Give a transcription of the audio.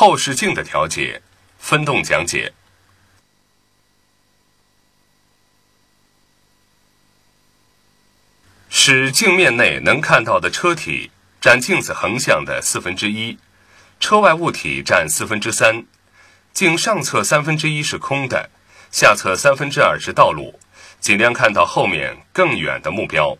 后视镜的调节分动讲解。使镜面内能看到的车体占镜子横向的四分之一车外物体占四分之三。镜上侧三分之一是空的下侧三分之二是道路尽量看到后面更远的目标。